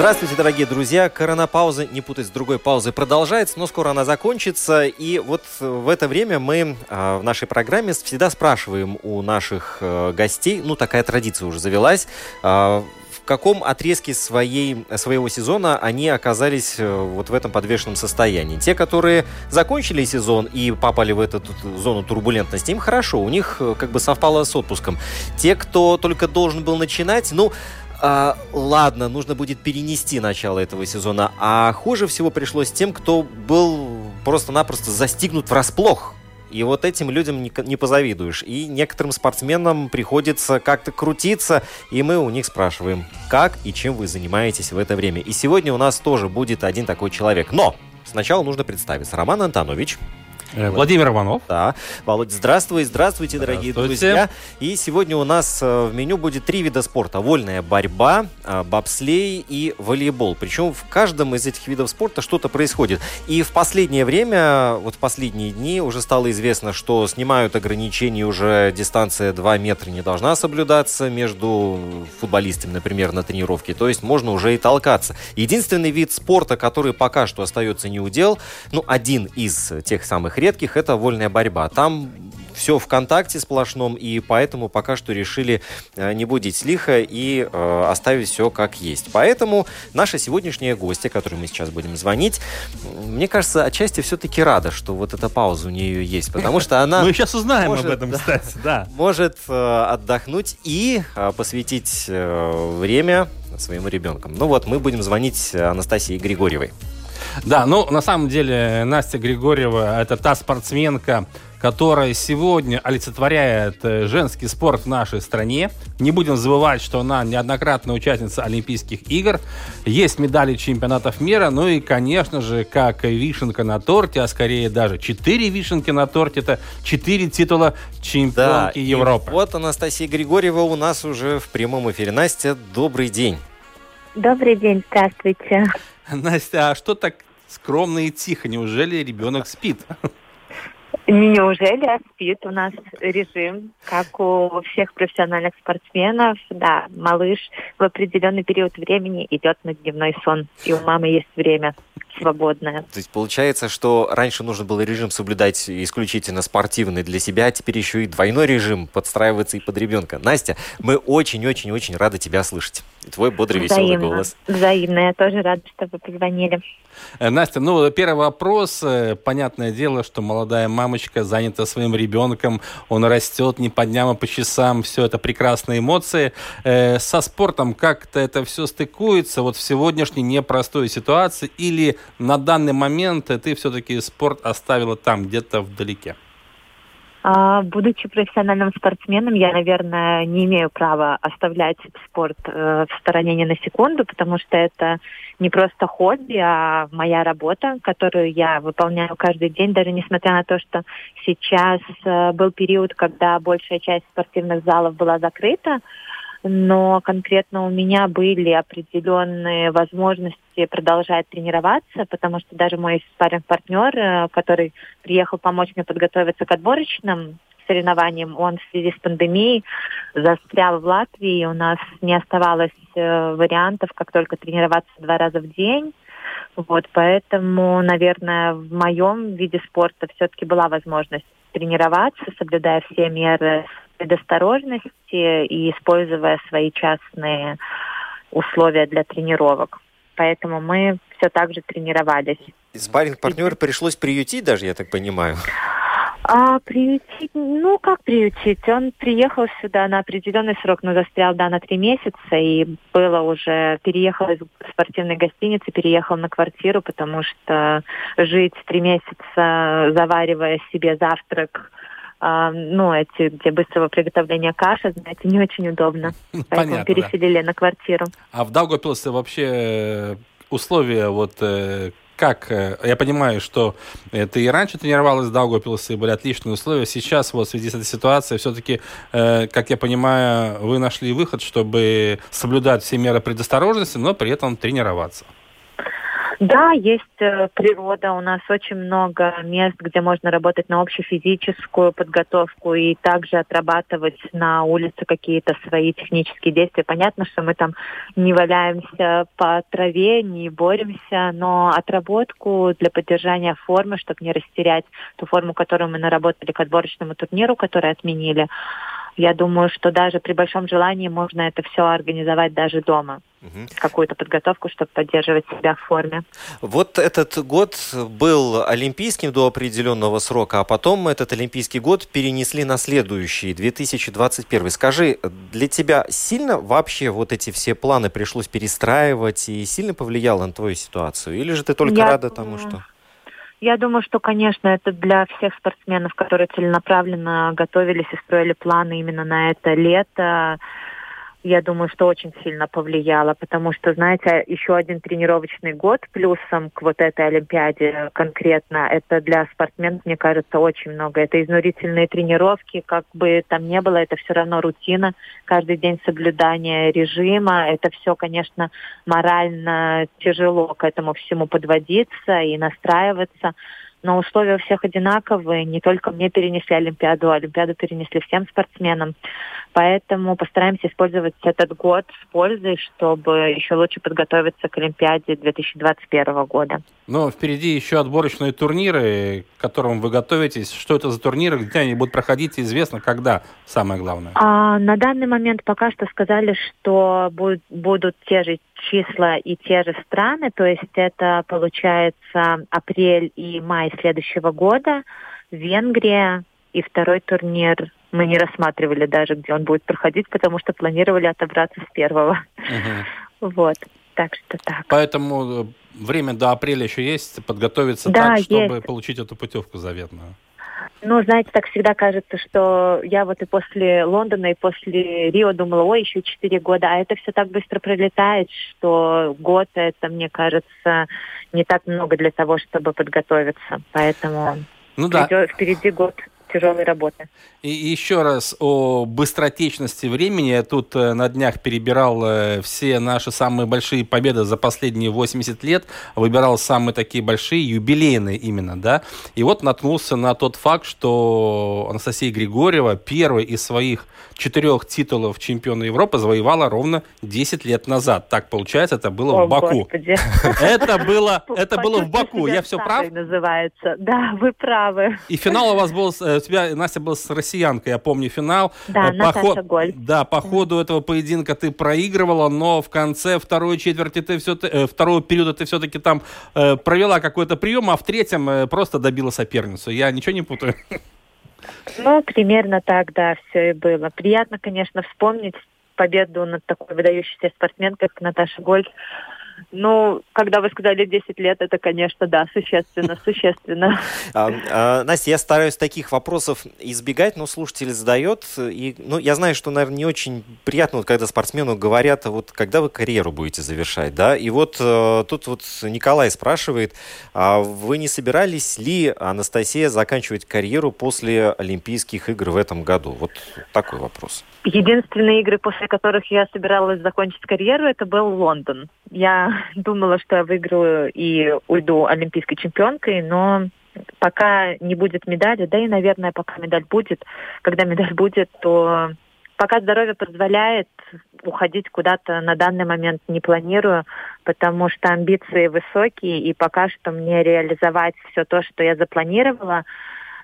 Здравствуйте, дорогие друзья. Коронапауза, не путать с другой паузой, продолжается, но скоро она закончится. И вот в это время мы а, в нашей программе всегда спрашиваем у наших э, гостей, ну такая традиция уже завелась, а, в каком отрезке своей, своего сезона они оказались э, вот в этом подвешенном состоянии. Те, которые закончили сезон и попали в эту зону турбулентности, им хорошо, у них э, как бы совпало с отпуском. Те, кто только должен был начинать, ну, а, ладно, нужно будет перенести начало этого сезона. А хуже всего пришлось тем, кто был просто-напросто застигнут врасплох. И вот этим людям не, не позавидуешь. И некоторым спортсменам приходится как-то крутиться, и мы у них спрашиваем, как и чем вы занимаетесь в это время. И сегодня у нас тоже будет один такой человек. Но сначала нужно представиться. Роман Антонович. Э, Владимир Иванов. Да. Володь, здравствуй, здравствуйте, дорогие Здравствуйте. друзья. И сегодня у нас э, в меню будет три вида спорта. Вольная борьба, э, бобслей и волейбол. Причем в каждом из этих видов спорта что-то происходит. И в последнее время, вот в последние дни уже стало известно, что снимают ограничения, уже дистанция 2 метра не должна соблюдаться между футболистами, например, на тренировке. То есть можно уже и толкаться. Единственный вид спорта, который пока что остается неудел, ну, один из тех самых редких, это вольная борьба. Там все в контакте сплошном, и поэтому пока что решили э, не будить лихо и э, оставить все как есть. Поэтому наша сегодняшняя гостья, которой мы сейчас будем звонить, мне кажется, отчасти все-таки рада, что вот эта пауза у нее есть, потому что она... Мы сейчас узнаем может, об этом, кстати, да. может э, отдохнуть и э, посвятить время своим ребенкам. Ну вот, мы будем звонить Анастасии Григорьевой. Да, ну, на самом деле, Настя Григорьева – это та спортсменка, которая сегодня олицетворяет э, женский спорт в нашей стране. Не будем забывать, что она неоднократная участница Олимпийских игр. Есть медали чемпионатов мира. Ну и, конечно же, как вишенка на торте, а скорее даже четыре вишенки на торте, это четыре титула чемпионки и Европы. вот Анастасия Григорьева у нас уже в прямом эфире. Настя, добрый день. Добрый день, здравствуйте. Настя, а что так скромно и тихо? Неужели ребенок спит? Неужели спит у нас режим, как у всех профессиональных спортсменов? Да, малыш в определенный период времени идет на дневной сон, и у мамы есть время свободное. То есть получается, что раньше нужно было режим соблюдать исключительно спортивный для себя, а теперь еще и двойной режим подстраиваться и под ребенка. Настя, мы очень-очень-очень рады тебя слышать. И Твой бодрый, веселый Взаимно. голос. Взаимно. Я тоже рада, что вы позвонили. Э, Настя, ну, первый вопрос. Э, Понятное дело, что молодая мамочка занята своим ребенком, он растет не по дням, а по часам. Все это прекрасные эмоции. Э, Со спортом как-то это все стыкуется вот в сегодняшней непростой ситуации? Или на данный момент ты все-таки спорт оставила там, где-то вдалеке? А, будучи профессиональным спортсменом, я, наверное, не имею права оставлять спорт э, в стороне ни на секунду, потому что это не просто хобби, а моя работа, которую я выполняю каждый день, даже несмотря на то, что сейчас э, был период, когда большая часть спортивных залов была закрыта, но конкретно у меня были определенные возможности продолжать тренироваться, потому что даже мой спарринг-партнер, э, который приехал помочь мне подготовиться к отборочным соревнованиям, он в связи с пандемией застрял в Латвии, у нас не оставалось э, вариантов, как только тренироваться два раза в день. Вот, поэтому, наверное, в моем виде спорта все-таки была возможность тренироваться, соблюдая все меры предосторожности и используя свои частные условия для тренировок. Поэтому мы все так же тренировались. Спарринг партнер пришлось приютить даже, я так понимаю. А приютить, ну как приютить? Он приехал сюда на определенный срок, но застрял, да, на три месяца, и было уже, переехал из спортивной гостиницы, переехал на квартиру, потому что жить три месяца, заваривая себе завтрак, а, ну, эти, где быстрого приготовления каши, знаете, не очень удобно. Поэтому Понятно, переселили да. на квартиру. А в Даугавпилсе вообще э, условия вот э, как? Э, я понимаю, что ты и раньше тренировалась в Даугавпилсе, были отличные условия. Сейчас вот в связи с этой ситуацией все-таки, как я понимаю, вы нашли выход, чтобы соблюдать все меры предосторожности, но при этом тренироваться. Да, есть э, природа. У нас очень много мест, где можно работать на общефизическую подготовку и также отрабатывать на улице какие-то свои технические действия. Понятно, что мы там не валяемся по траве, не боремся, но отработку для поддержания формы, чтобы не растерять ту форму, которую мы наработали к отборочному турниру, который отменили, я думаю, что даже при большом желании можно это все организовать даже дома. Угу. Какую-то подготовку, чтобы поддерживать себя в форме. Вот этот год был олимпийским до определенного срока, а потом этот олимпийский год перенесли на следующий, 2021. Скажи, для тебя сильно вообще вот эти все планы пришлось перестраивать и сильно повлияло на твою ситуацию? Или же ты только Я рада тому, что... Я думаю, что, конечно, это для всех спортсменов, которые целенаправленно готовились и строили планы именно на это лето я думаю, что очень сильно повлияло, потому что, знаете, еще один тренировочный год плюсом к вот этой Олимпиаде конкретно, это для спортсменов, мне кажется, очень много. Это изнурительные тренировки, как бы там не было, это все равно рутина, каждый день соблюдание режима, это все, конечно, морально тяжело к этому всему подводиться и настраиваться но условия у всех одинаковые. Не только мне перенесли Олимпиаду, а Олимпиаду перенесли всем спортсменам. Поэтому постараемся использовать этот год с пользой, чтобы еще лучше подготовиться к Олимпиаде 2021 года. Но впереди еще отборочные турниры, к которым вы готовитесь. Что это за турниры, где они будут проходить, известно, когда, самое главное? А, на данный момент пока что сказали, что будут, будут те же числа и те же страны, то есть это получается апрель и май следующего года, Венгрия и второй турнир мы не рассматривали даже, где он будет проходить, потому что планировали отобраться с первого. Угу. Вот, так что так. Поэтому э, время до апреля еще есть подготовиться да, так, чтобы есть. получить эту путевку заветную. Ну, знаете, так всегда кажется, что я вот и после Лондона, и после Рио думала, ой, еще четыре года, а это все так быстро пролетает, что год это, мне кажется, не так много для того, чтобы подготовиться. Поэтому ну, да. впереди год тяжелой работы. И еще раз о быстротечности времени. Я тут э, на днях перебирал э, все наши самые большие победы за последние 80 лет, выбирал самые такие большие, юбилейные именно, да. И вот наткнулся на тот факт, что Анастасия Григорьева первый из своих четырех титулов чемпиона Европы завоевала ровно 10 лет назад. Так получается, это было О, в Баку. Это было, это было в Баку. Я все прав? называется. Да, вы правы. И финал у вас был, э, у тебя, Настя, был с россиянкой, я помню финал. Да, э, по Наташа Голь. Да, по ходу этого поединка ты проигрывала, но в конце второй четверти ты все э, второго периода ты все-таки там э, провела какой-то прием, а в третьем э, просто добила соперницу. Я ничего не путаю. Ну, примерно так, да, все и было. Приятно, конечно, вспомнить победу над такой выдающейся спортсменкой, как Наташа Гольд. Ну, когда вы сказали 10 лет, это, конечно, да, существенно, существенно. А, а, Настя, я стараюсь таких вопросов избегать, но слушатель задает. И, ну, я знаю, что, наверное, не очень приятно, вот, когда спортсмену говорят, вот когда вы карьеру будете завершать, да? И вот э, тут вот Николай спрашивает, а вы не собирались ли, Анастасия, заканчивать карьеру после Олимпийских игр в этом году? Вот такой вопрос. Единственные игры, после которых я собиралась закончить карьеру, это был Лондон. Я думала, что я выиграю и уйду олимпийской чемпионкой, но пока не будет медали, да и, наверное, пока медаль будет, когда медаль будет, то пока здоровье позволяет, уходить куда-то на данный момент не планирую, потому что амбиции высокие, и пока что мне реализовать все то, что я запланировала,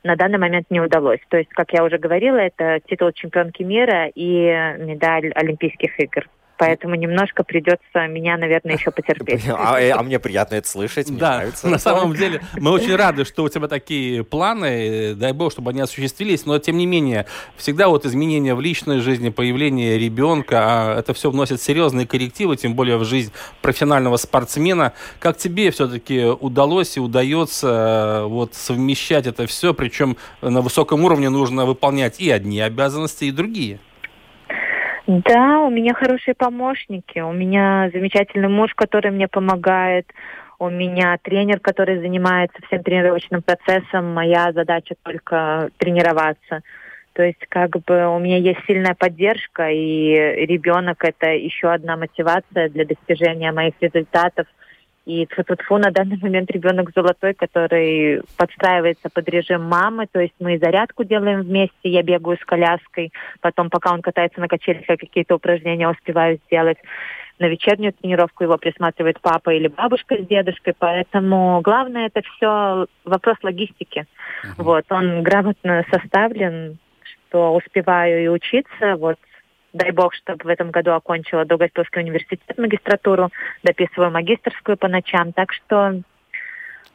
на данный момент не удалось. То есть, как я уже говорила, это титул чемпионки мира и медаль Олимпийских игр. Поэтому немножко придется меня, наверное, еще потерпеть. А, э, а мне приятно это слышать, мне Да, нравится. на самом деле мы очень рады, что у тебя такие планы, дай бог, чтобы они осуществились, но тем не менее, всегда вот изменения в личной жизни, появление ребенка, а это все вносит серьезные коррективы, тем более в жизнь профессионального спортсмена. Как тебе все-таки удалось и удается э, вот совмещать это все, причем на высоком уровне нужно выполнять и одни обязанности, и другие? Да, у меня хорошие помощники. У меня замечательный муж, который мне помогает. У меня тренер, который занимается всем тренировочным процессом. Моя задача только тренироваться. То есть как бы у меня есть сильная поддержка, и ребенок это еще одна мотивация для достижения моих результатов – и тфу на данный момент ребенок золотой, который подстраивается под режим мамы. То есть мы зарядку делаем вместе, я бегаю с коляской. Потом, пока он катается на качелях, я какие-то упражнения успеваю сделать. На вечернюю тренировку его присматривает папа или бабушка с дедушкой. Поэтому главное это все вопрос логистики. Uh-huh. Вот, он грамотно составлен, что успеваю и учиться. Вот дай бог, чтобы в этом году окончила Долгопилский университет магистратуру, дописываю магистрскую по ночам. Так что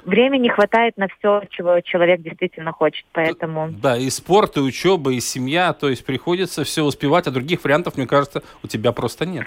времени хватает на все, чего человек действительно хочет, поэтому... Да, и спорт, и учеба, и семья, то есть приходится все успевать, а других вариантов, мне кажется, у тебя просто нет.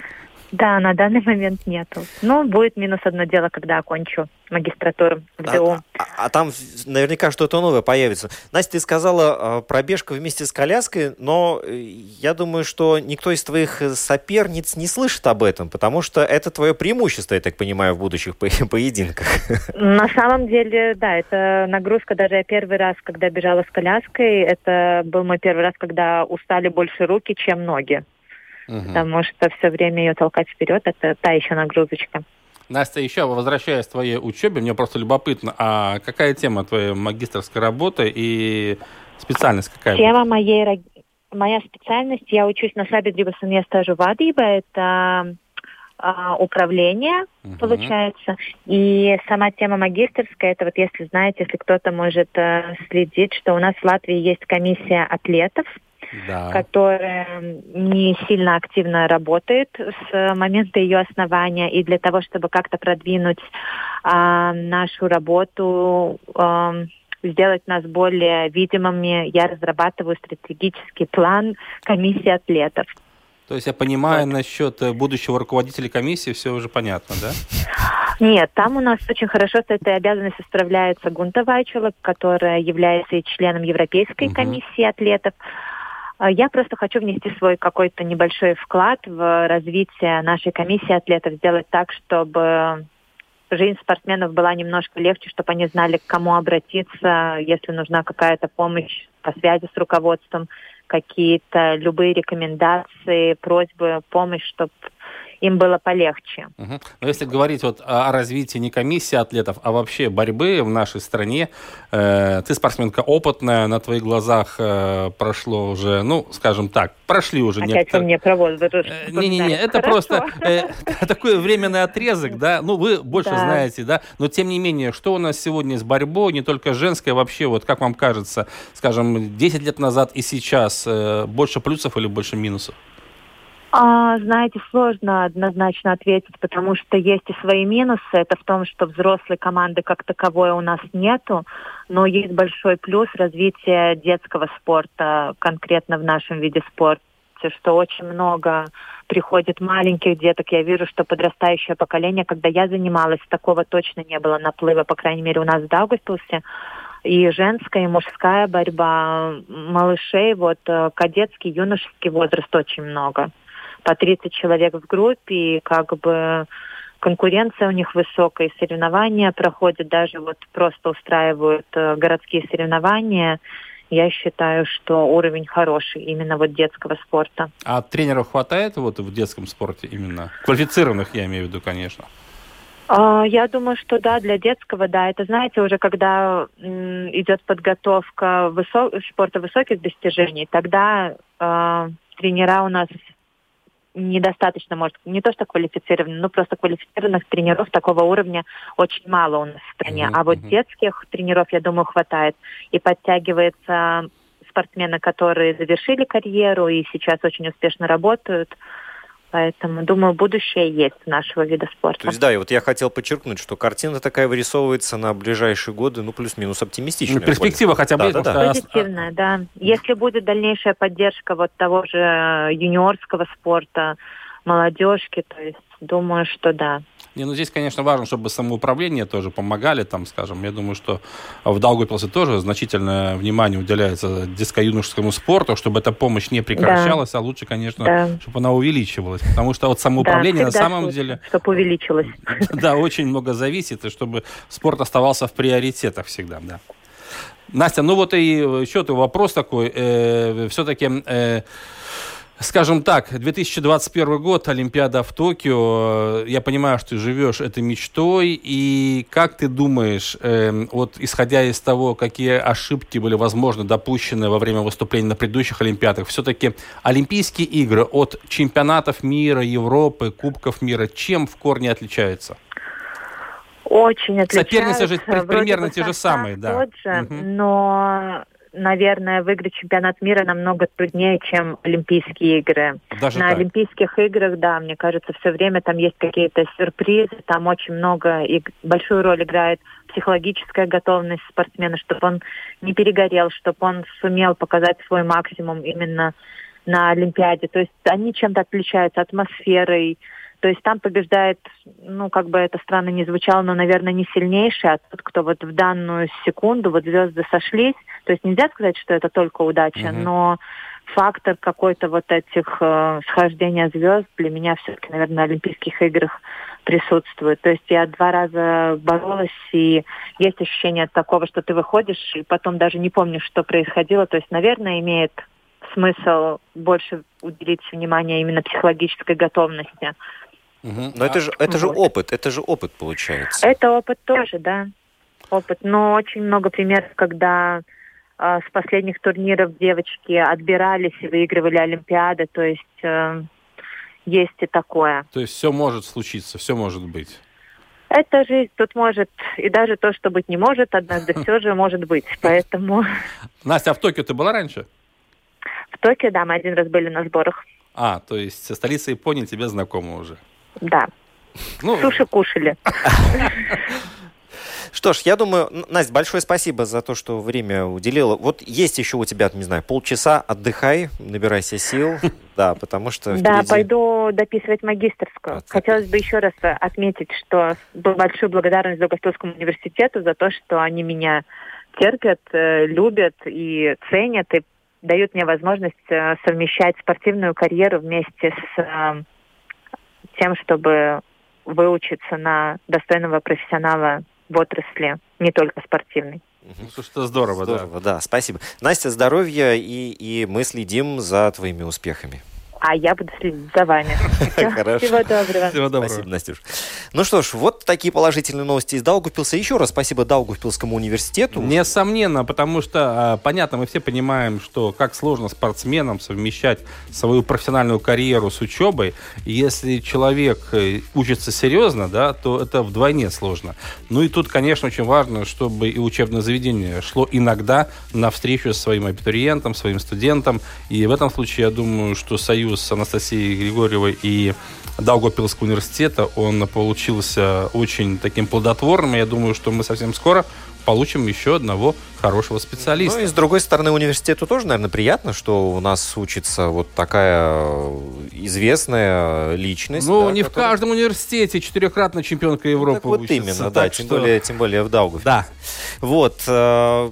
Да, на данный момент нету. Но будет минус одно дело, когда окончу магистратуру в ДУ. А, а, а там наверняка что-то новое появится. Настя, ты сказала пробежка вместе с коляской, но э, я думаю, что никто из твоих соперниц не слышит об этом, потому что это твое преимущество, я так понимаю, в будущих по поединках. На самом деле, да, это нагрузка. Даже я первый раз, когда бежала с коляской, это был мой первый раз, когда устали больше руки, чем ноги угу. потому что все время ее толкать вперед, это та еще нагрузочка. Настя, еще возвращаясь к твоей учебе, мне просто любопытно, а какая тема твоей магистрской работы и специальность какая? Тема моей, моя специальность, я учусь на Сабидрибас стажу Вадиба, это а, управление, uh получается. И сама тема магистрская, это вот если знаете, если кто-то может uh, следить, что у нас в Латвии есть комиссия атлетов, да. которая не сильно активно работает с момента ее основания. И для того, чтобы как-то продвинуть а, нашу работу, а, сделать нас более видимыми, я разрабатываю стратегический план комиссии атлетов. То есть я понимаю вот. насчет э, будущего руководителя комиссии, все уже понятно, да? Нет, там у нас очень хорошо с этой обязанностью справляется Гунта Вайчула, которая является членом Европейской угу. комиссии атлетов. А, я просто хочу внести свой какой-то небольшой вклад в развитие нашей комиссии атлетов, сделать так, чтобы жизнь спортсменов была немножко легче, чтобы они знали, к кому обратиться, если нужна какая-то помощь по связи с руководством, какие-то любые рекомендации, просьбы, помощь, чтобы им было полегче. Угу. Но если говорить вот о развитии не комиссии атлетов, а вообще борьбы в нашей стране, э, ты спортсменка опытная, на твоих глазах э, прошло уже, ну, скажем так, прошли уже Опять некоторые... мне про возраст. Э, Не-не-не, это просто э, такой временный отрезок, да, ну, вы больше да. знаете, да, но тем не менее, что у нас сегодня с борьбой, не только женской, а вообще, вот как вам кажется, скажем, 10 лет назад и сейчас, э, больше плюсов или больше минусов? А, знаете, сложно однозначно ответить, потому что есть и свои минусы. Это в том, что взрослой команды как таковой у нас нету, но есть большой плюс развития детского спорта, конкретно в нашем виде спорта, что очень много приходит маленьких деток. Я вижу, что подрастающее поколение, когда я занималась, такого точно не было наплыва, по крайней мере, у нас в Даугавпилсе и женская, и мужская борьба малышей, вот э, кадетский, юношеский возраст очень много по 30 человек в группе, и как бы конкуренция у них высокая, соревнования проходят, даже вот просто устраивают э, городские соревнования. Я считаю, что уровень хороший именно вот детского спорта. А тренеров хватает вот в детском спорте именно? Квалифицированных, я имею в виду, конечно. А, я думаю, что да, для детского, да. Это, знаете, уже когда идет подготовка высо... спорта высоких достижений, тогда э, тренера у нас недостаточно, может, не то что квалифицированных, но просто квалифицированных тренеров такого уровня очень мало у нас в стране. Mm-hmm. А вот детских тренеров, я думаю, хватает. И подтягивается спортсмены, которые завершили карьеру и сейчас очень успешно работают. Поэтому, думаю, будущее есть у нашего вида спорта. То есть, да, и вот я хотел подчеркнуть, что картина такая вырисовывается на ближайшие годы, ну, плюс-минус оптимистичная. Ну, перспектива хотя бы да, да, да. Позитивная, да. Если будет дальнейшая поддержка вот того же юниорского спорта, молодежки, то есть думаю, что да. Не, ну здесь, конечно, важно, чтобы самоуправление тоже помогали, там, скажем. Я думаю, что в Даугавпилсе тоже значительное внимание уделяется диско-юношескому спорту, чтобы эта помощь не прекращалась, да. а лучше, конечно, да. чтобы она увеличивалась. Потому что вот самоуправление да, на самом лучше, деле... Чтобы увеличилось. Да, очень много зависит, и чтобы спорт оставался в приоритетах всегда, да. Настя, ну вот и еще вопрос такой. Э, все-таки... Э, Скажем так, 2021 год, Олимпиада в Токио. Я понимаю, что ты живешь этой мечтой. И как ты думаешь, э, вот исходя из того, какие ошибки были, возможно, допущены во время выступлений на предыдущих Олимпиадах, все-таки Олимпийские игры от чемпионатов мира, Европы, Кубков мира, чем в корне отличаются? Очень отличаются. Соперницы же примерно те же самые, да. Тот же, угу. но наверное, выиграть чемпионат мира намного труднее, чем Олимпийские игры. Даже На так? Олимпийских играх, да, мне кажется, все время там есть какие-то сюрпризы, там очень много и большую роль играет психологическая готовность спортсмена, чтобы он не перегорел, чтобы он сумел показать свой максимум именно на Олимпиаде. То есть они чем-то отличаются атмосферой, то есть там побеждает, ну, как бы это странно не звучало, но, наверное, не сильнейший, а тот, кто вот в данную секунду, вот звезды сошлись. То есть нельзя сказать, что это только удача, mm-hmm. но фактор какой-то вот этих э, схождения звезд для меня все-таки, наверное, на Олимпийских играх присутствует. То есть я два раза боролась, и есть ощущение такого, что ты выходишь, и потом даже не помнишь, что происходило. То есть, наверное, имеет смысл больше уделить внимание именно психологической готовности. Угу. Но это же, это же опыт, это же опыт получается. Это опыт тоже, да. Опыт. Но очень много примеров, когда э, с последних турниров девочки отбирались и выигрывали Олимпиады. То есть э, есть и такое. То есть все может случиться, все может быть. Это жизнь, тут может, и даже то, что быть не может, однажды все же может быть. Поэтому... Настя, а в Токио ты была раньше? В Токио, да, мы один раз были на сборах. А, то есть столица Японии тебе знакома уже? Да. Ну... Суши кушали. Что ж, я думаю, Настя, большое спасибо за то, что время уделила. Вот есть еще у тебя, не знаю, полчаса, отдыхай, набирайся сил. Да, потому что впереди... Да, пойду дописывать магистрскую. Хотелось бы еще раз отметить, что большую благодарность Даугавпилскому университету за то, что они меня терпят, э, любят и ценят, и дают мне возможность э, совмещать спортивную карьеру вместе с э, тем, чтобы выучиться на достойного профессионала в отрасли, не только спортивной. Ну, это здорово, здорово да. да. Спасибо. Настя, здоровья, и, и мы следим за твоими успехами а я буду следить за вами. Хорошо. Всего доброго. Всего доброго. Спасибо, Настюш. Ну что ж, вот такие положительные новости из Даугавпилса. Еще раз спасибо Даугавпилскому университету. Несомненно, потому что, а, понятно, мы все понимаем, что как сложно спортсменам совмещать свою профессиональную карьеру с учебой. Если человек э, учится серьезно, да, то это вдвойне сложно. Ну и тут, конечно, очень важно, чтобы и учебное заведение шло иногда навстречу своим абитуриентам, своим студентам. И в этом случае, я думаю, что Союз с Анастасией Григорьевой и Даугавпилского университета, он получился очень таким плодотворным. Я думаю, что мы совсем скоро получим еще одного хорошего специалиста. Ну и с другой стороны, университету тоже, наверное, приятно, что у нас учится вот такая известная личность. Ну, да, не которая... в каждом университете четырехкратная чемпионка Европы ну, так вот учится. именно, да, тем, что... более, тем более в Даугаве. Да. Вот. Э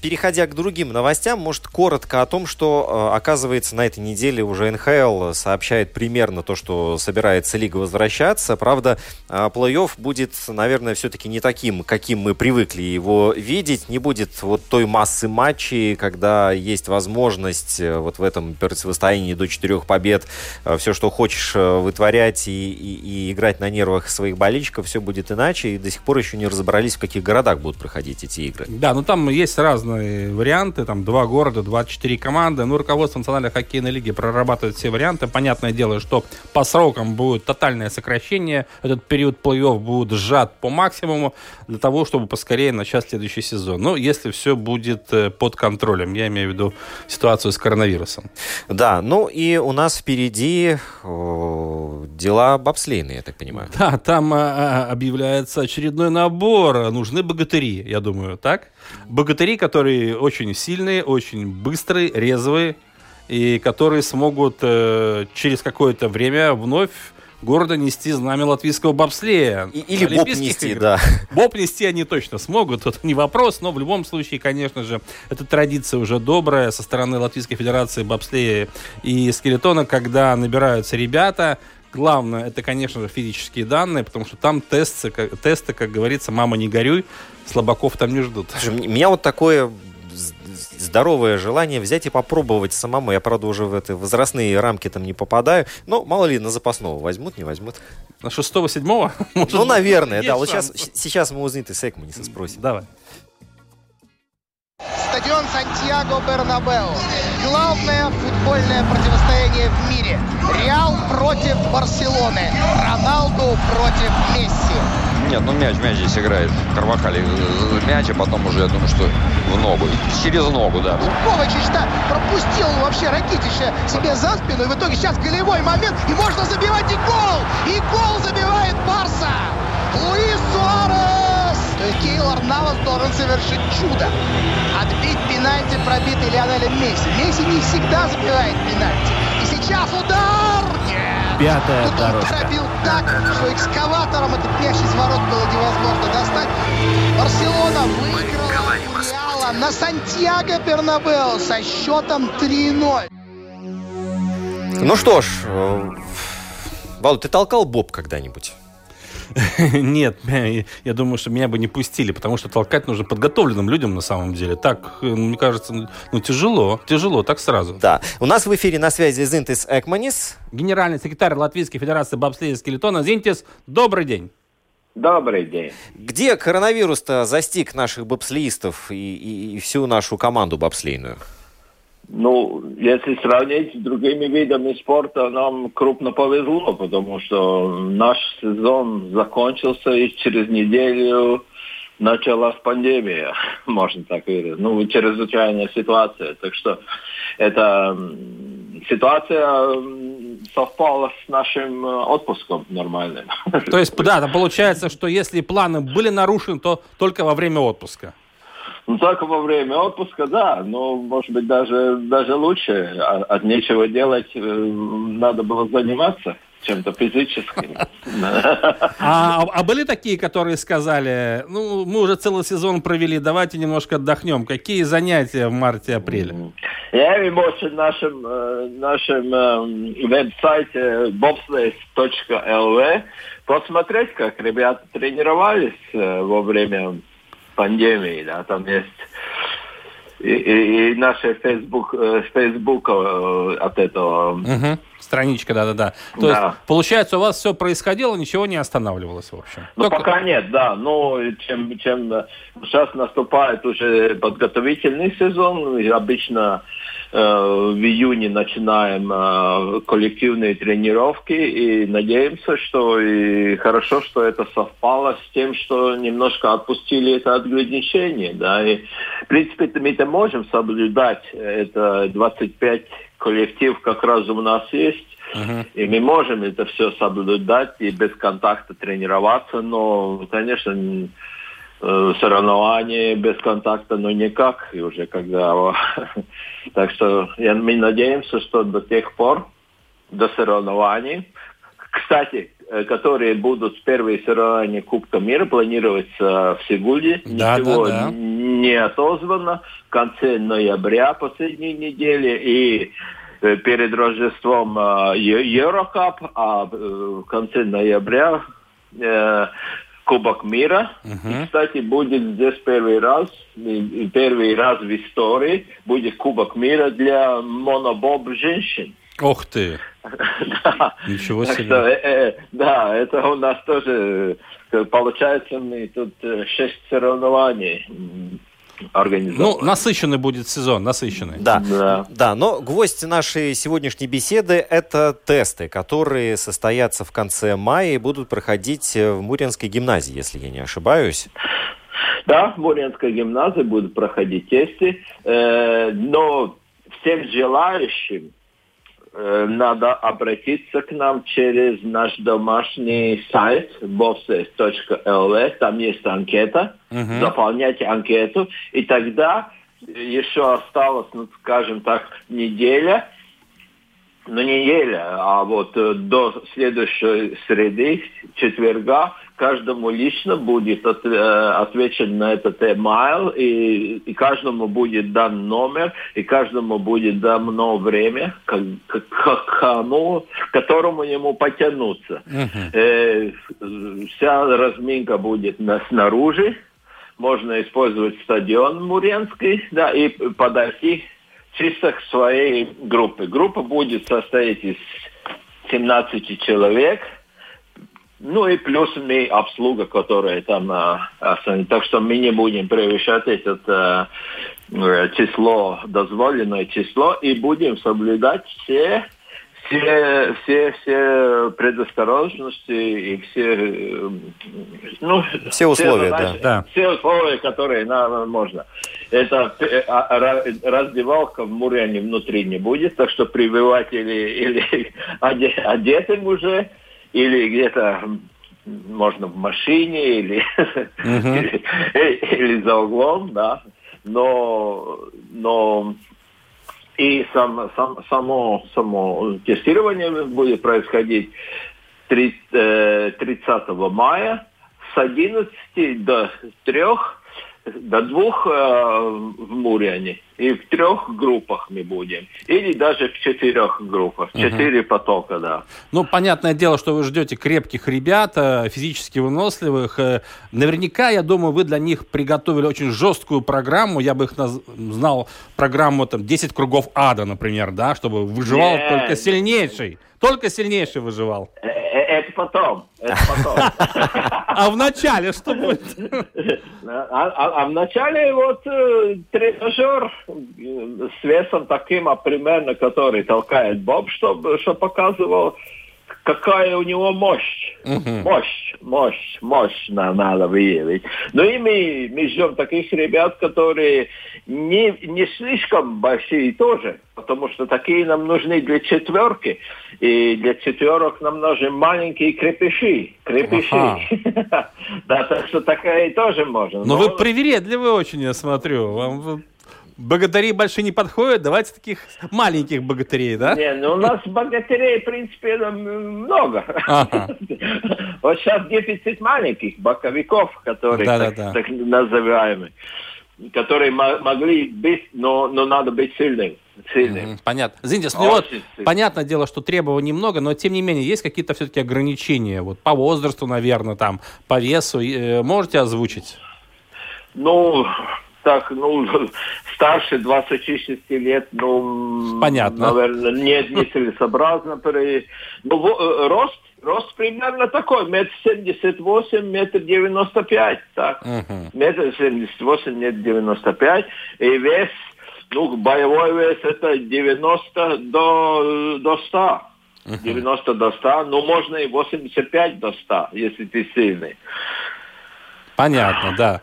переходя к другим новостям, может, коротко о том, что, э, оказывается, на этой неделе уже НХЛ сообщает примерно то, что собирается лига возвращаться. Правда, э, плей-офф будет, наверное, все-таки не таким, каким мы привыкли его видеть. Не будет вот той массы матчей, когда есть возможность э, вот в этом противостоянии до четырех побед все, что хочешь вытворять и, и, и играть на нервах своих болельщиков, все будет иначе. И до сих пор еще не разобрались, в каких городах будут проходить эти игры. Да, ну там есть разные разные варианты, там два города, 24 команды. Ну, руководство Национальной хоккейной лиги прорабатывает все варианты. Понятное дело, что по срокам будет тотальное сокращение. Этот период плей-офф будет сжат по максимуму для того, чтобы поскорее начать следующий сезон. Ну, если все будет э, под контролем. Я имею в виду ситуацию с коронавирусом. Да, ну и у нас впереди дела бобслейные, я так понимаю. Да, там а, а, объявляется очередной набор. Нужны богатыри, я думаю, так? Богатыри, которые очень сильные, очень быстрые, резвые, и которые смогут э, через какое-то время вновь города нести знамя латвийского бобслея. И, или боп нести, игр. да. Боп нести они точно смогут, это не вопрос, но в любом случае, конечно же, эта традиция уже добрая со стороны Латвийской Федерации бобслея и скелетона, когда набираются ребята, Главное, это, конечно же, физические данные, потому что там тесты, как, тесты, как говорится, мама не горюй, слабаков там не ждут. Слушай, меня вот такое здоровое желание взять и попробовать самому. Я, правда, уже в эти возрастные рамки там не попадаю. Но, мало ли, на запасного возьмут, не возьмут. На шестого, седьмого? Ну, наверное, да. Вот сейчас, сейчас мы у Зниты Секманиса спросим. Давай. Стадион Сантьяго Бернабеу. Главное футбольное противостояние в мире. Реал против Барселоны. Роналду против Месси. Нет, ну мяч, мяч здесь играет. Карвахали мяч, а потом уже, я думаю, что в ногу. Через ногу, да. Ковачич да, пропустил вообще Ракитича себе за спину. И в итоге сейчас голевой момент. И можно забивать и гол! И гол забивает Барса! Луис Суарес! То есть Кейлор Навас должен совершить чудо. Отбить пенальти, пробитый Лионелем Месси. Месси не всегда забивает пенальти. И сейчас удар! Нет! Пятая Тут дорожка. Он пробил так, что экскаватором этот мяч из ворот было невозможно достать. Барселона выиграла Реала на Сантьяго Бернабеу со счетом 3-0. Ну что ж, э, Вал, ты толкал Боб когда-нибудь? Нет, я думаю, что меня бы не пустили, потому что толкать нужно подготовленным людям на самом деле. Так, э, мне кажется, ну, ну тяжело, тяжело, так сразу. Да. У нас в эфире на связи Зинтис Экманис. Генеральный секретарь Латвийской Федерации бобслея скелетона. Зинтис, добрый день. Добрый день. Где коронавирус-то застиг наших бобслеистов и, и, и всю нашу команду бобслейную? Ну, если сравнить с другими видами спорта, нам крупно повезло, потому что наш сезон закончился и через неделю началась пандемия, можно так выразить. Ну, чрезвычайная ситуация. Так что эта ситуация совпала с нашим э, отпуском нормальным. То есть, да, получается, что если планы были нарушены, то только во время отпуска. Ну, только во время отпуска, да, но, может быть, даже, даже лучше. А, от нечего делать э, надо было заниматься чем-то физическим. А, а были такие, которые сказали, ну, мы уже целый сезон провели, давайте немножко отдохнем. Какие занятия в марте-апреле? Я им очень нашем, э, нашем э, веб-сайте bobslays.lv посмотреть, как ребята тренировались во время пандемии, да, там есть и, и, и наша Facebook, Facebook э, от этого. Угу. Страничка, да-да-да. То да. есть, получается, у вас все происходило, ничего не останавливалось, в общем? Ну, Только... пока нет, да. Но чем, чем сейчас наступает уже подготовительный сезон, и обычно э, в июне начинаем э, коллективные тренировки и надеемся, что и хорошо, что это совпало с тем, что немножко отпустили это ограничение, да. И, в принципе, мы это можем соблюдать. Это 25 коллектив как раз у нас есть, uh-huh. и мы можем это все соблюдать и без контакта тренироваться, но, конечно, э, соревнования без контакта, но никак, и уже когда... так что я, мы надеемся, что до тех пор, до соревнований, кстати, э, которые будут первые соревнования Кубка мира планироваться в Сеуле. Да, Ничего да, да. не отозвано. В конце ноября, последней недели. И э, перед Рождеством э, Еврокап, а в конце ноября Кубок мира. Uh-huh. И, кстати, будет здесь первый раз, первый раз в истории будет Кубок мира для монобоб женщин. Ох ты! да. Ничего себе. Что, э, э, да, это у нас тоже, э, получается, мы тут э, шесть соревнований Ну, насыщенный будет сезон, насыщенный. Да, да. да, но гвоздь нашей сегодняшней беседы – это тесты, которые состоятся в конце мая и будут проходить в Муринской гимназии, если я не ошибаюсь. Да, в Муринской гимназии будут проходить тесты, э, но всем желающим надо обратиться к нам через наш домашний сайт bobses.lv. Там есть анкета. Мгм. Заполняйте анкету. И тогда еще осталось, ну, скажем так, неделя. Ну, не неделя, а вот э, до следующей среды, четверга, каждому лично будет от- э, отвечен на этот email, и, и каждому будет дан номер, и каждому будет дано время, к, к- к кому, которому ему потянуться. Мгм. Э, вся разминка будет на, снаружи. Можно использовать стадион Муренский, да, и подойти чисто к своей группе. Группа будет состоять из 17 человек. Ну и плюс мы обслуга, которая там а, останется. Так что мы не будем превышать это э, э, число, дозволенное число, и будем соблюдать все все, все, все предосторожности и все, э, ну, Все условия, задачи, да. Все условия, которые нам можно. Это э, а, ра- раздевалка в Мурене внутри не будет, так что прибывать или, или оде- одетым уже, или где-то можно в машине, или, Мгм. или, или за углом, да. Но, но и сам, сам, само, само тестирование будет происходить три- э, 30 мая с 11 до 3 до двух э, в Муряне. И в трех группах мы будем. Или даже в четырех группах. Четыре потока, да. Ну, понятное дело, что вы ждете крепких ребят, э, физически выносливых. Э, Наверняка, я думаю, вы для них приготовили очень жесткую программу. Я бы их наз- знал программу там 10 кругов ада, например, да, чтобы выживал Нет. только сильнейший. Только сильнейший выживал. Потом. Это потом. А в начале что будет? А, а- а вначале вот э, тренажер э, с весом таким, а примерно, который толкает Боб, чтобы показывал, какая у него мощь. Мощь, мощь, мощь на- надо выявить. Ну и мы, мы ждем таких ребят, которые не, не слишком большие тоже, потому что такие нам нужны для четверки. И для четверок нам нужны маленькие крепыши. Крепыши. Да, так что такая тоже можно. Но вы привередливы очень, я смотрю. Вам богатыри большие не подходят. Давайте таких маленьких богатырей, да? Не, ну у нас богатырей, в принципе, м, много. Ага. Вот сейчас дефицит маленьких боковиков, которые Да-да-да. так, так называемые, которые мо- могли быть, но, но надо быть сильным. сильным. Понятно. Извините, ну вот, понятное дело, что требований много, но тем не менее, есть какие-то все-таки ограничения? Вот по возрасту, наверное, там, по весу. Э, Можете озвучить? Ну, так, ну, старше 26 лет, ну, Понятно. наверное, нет, нецелесообразно. При... Ну, э, рост, рост примерно такой, метр семьдесят восемь, метр девяносто пять, так. Мгм. Метр семьдесят восемь, метр девяносто пять, и вес, ну, боевой вес это 90 до, до 100. 90 до 100, ну, можно и 85 до 100, если ты сильный. Понятно, да.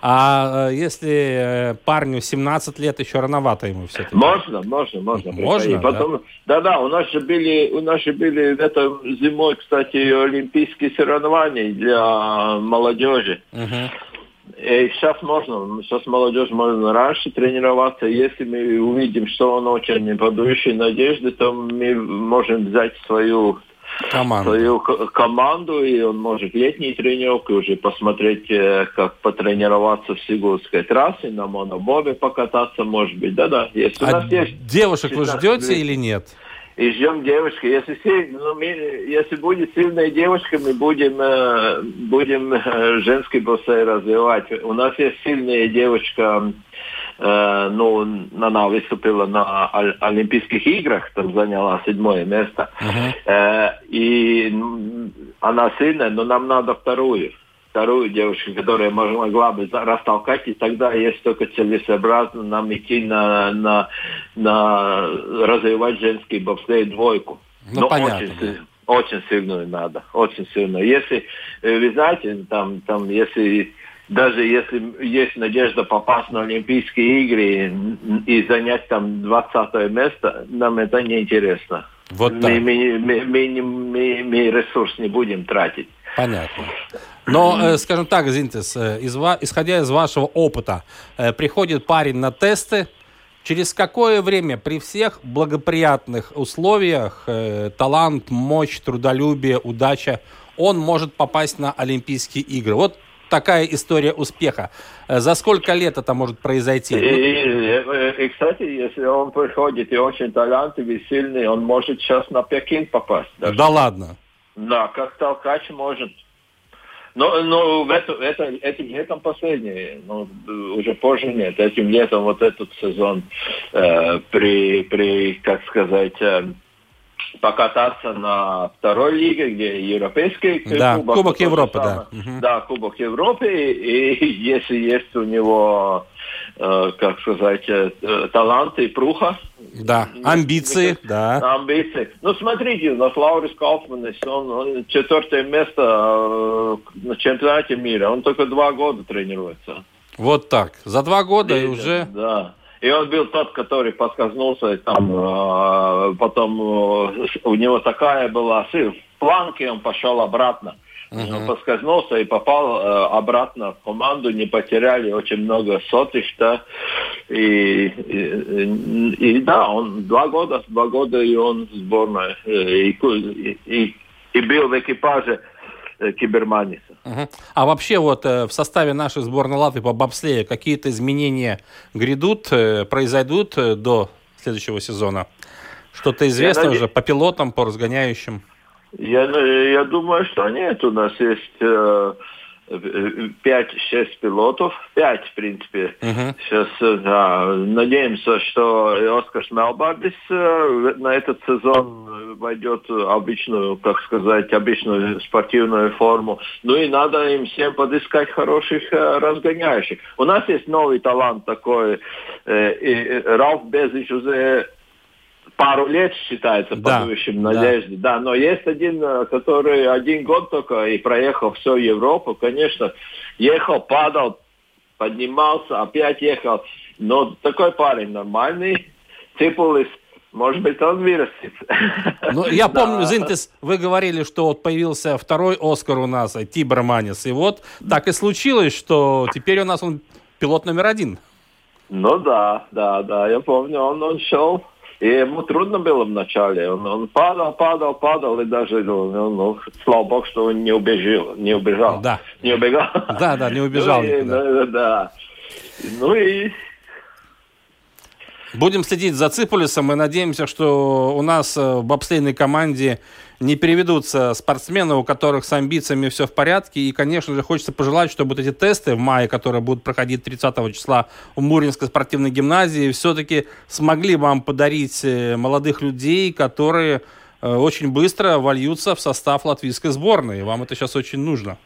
А э, если э, парню 17 лет, еще рановато ему все-таки? Можно, можно, можно. Можно. Потом, да, да, у нас же были, у нас же были это зимой, кстати, олимпийские соревнования для молодежи. Мгм. И сейчас можно, сейчас молодежь можно раньше тренироваться. Если мы увидим, что он очень подающий надежды, то мы можем взять свою Команда. свою команду, и он может летние тренировки уже посмотреть, э, как потренироваться в Сигулской трассе, на монобобе покататься, может быть. Да-да, есть. У А нас есть девушек вы 16 ждете или нет? и ждем девушки. Если, ну, мы- если будет сильная девушка, мы будем, э, будем э, женский боксей развивать. У нас есть сильная девочка, э, ну, она выступила на Ол- Олимпийских играх, там заняла седьмое место. Э, и м, она сильная, но нам надо вторую. Вторую девушку, которая могла бы растолкать, и тогда есть только целесообразно нам идти на, на, на развивать женский бобслей двойку. Ну, Но понятно, Очень, очень сильную надо, очень сильную. Если, э, вы знаете, там, там, если даже если есть надежда попасть на Олимпийские игры и, занять там 20 место, нам это не интересно. Вот так. мы, мы- мы мы- мы ресурс не будем тратить. Понятно. Но, э, скажем так, Зинтес, э, из исходя из вашего опыта, э, приходит парень на тесты, через какое время при всех благоприятных условиях, э, талант, мощь, трудолюбие, удача, он может попасть на Олимпийские игры? Вот такая история успеха. Э, За сколько лет это может И, произойти? и, и, кстати, если он приходит и очень талантливый, сильный, он может сейчас на Пекин попасть. даже. Да ладно. Да, как толкач может. Но, но в это, это, этим летом последний, ну, уже позже нет. Этим летом вот этот сезон э, при, при, как сказать, э, покататься на второй лиге, где европейский Да, кубок. Кубок Европы, да. Да, Кубок Европы. И, и если есть у него, э, как сказать, э, э, талант и пруха, Да, амбиции, да. амбиции. Ну, смотрите, у нас Лаурис Кауфманис, он, он четвертое место э, на чемпионате мира. Он только два года тренируется. Вот так. За два года и уже... Да. И он был тот, который подскользнулся, и там э, потом э, у него такая была сила. В планке он пошел обратно. Он поскользнулся и попал э, обратно в команду, не потеряли очень много сотых, да. И, и, и да, он два года, два года и он в сборной. э, И, и, и, и был в экипаже э, Киберманиса. Мгм. А вообще вот э, в составе нашей сборной Латвии по бобслею какие-то изменения грядут, э, произойдут э, до следующего сезона? Что-то известно наде- уже по пилотам, по разгоняющим? Я, я думаю, что нет. У нас есть э, э, пять-шесть пилотов. Пять, в принципе. Мгм. Сейчас да, надеемся, что Оскар Смелбардис э, на этот сезон войдет обычную, как сказать, обычную спортивную форму. Ну и надо им всем подыскать хороших э, разгоняющих. У нас есть новый талант такой. э, и, э, Ралф Безич уже пару лет считается Да, подующим да. надежде. Да, но есть один, э, который один год только и проехал всю Европу, конечно, ехал, падал, поднимался, опять ехал. Но такой парень нормальный, Ципулис, может быть, он вырастет. Ну, я Да. помню, Зинтес, вы говорили, что вот появился второй Оскар у нас, э, Тибор Манис. И вот так и случилось, что теперь у нас он пилот номер один. Ну да, да, да, я помню, он, он шел. И ему трудно было вначале. Он, он падал, падал, падал, и даже, ну, ну, слава богу, что он не убежал. Не убежал. Да. Не убегал. Да, да, не убежал Ну, и, да, да. Ну и Будем следить за Ципулисом и надеемся, что у нас э, в бобслейной команде не переведутся спортсмены, у которых с амбициями все в порядке. И, конечно же, хочется пожелать, чтобы вот эти тесты в мае, которые будут проходить 30 числа в Муринской спортивной гимназии, все-таки смогли вам подарить э, молодых людей, которые э, очень быстро вольются в состав латвийской сборной. Вам это сейчас очень нужно.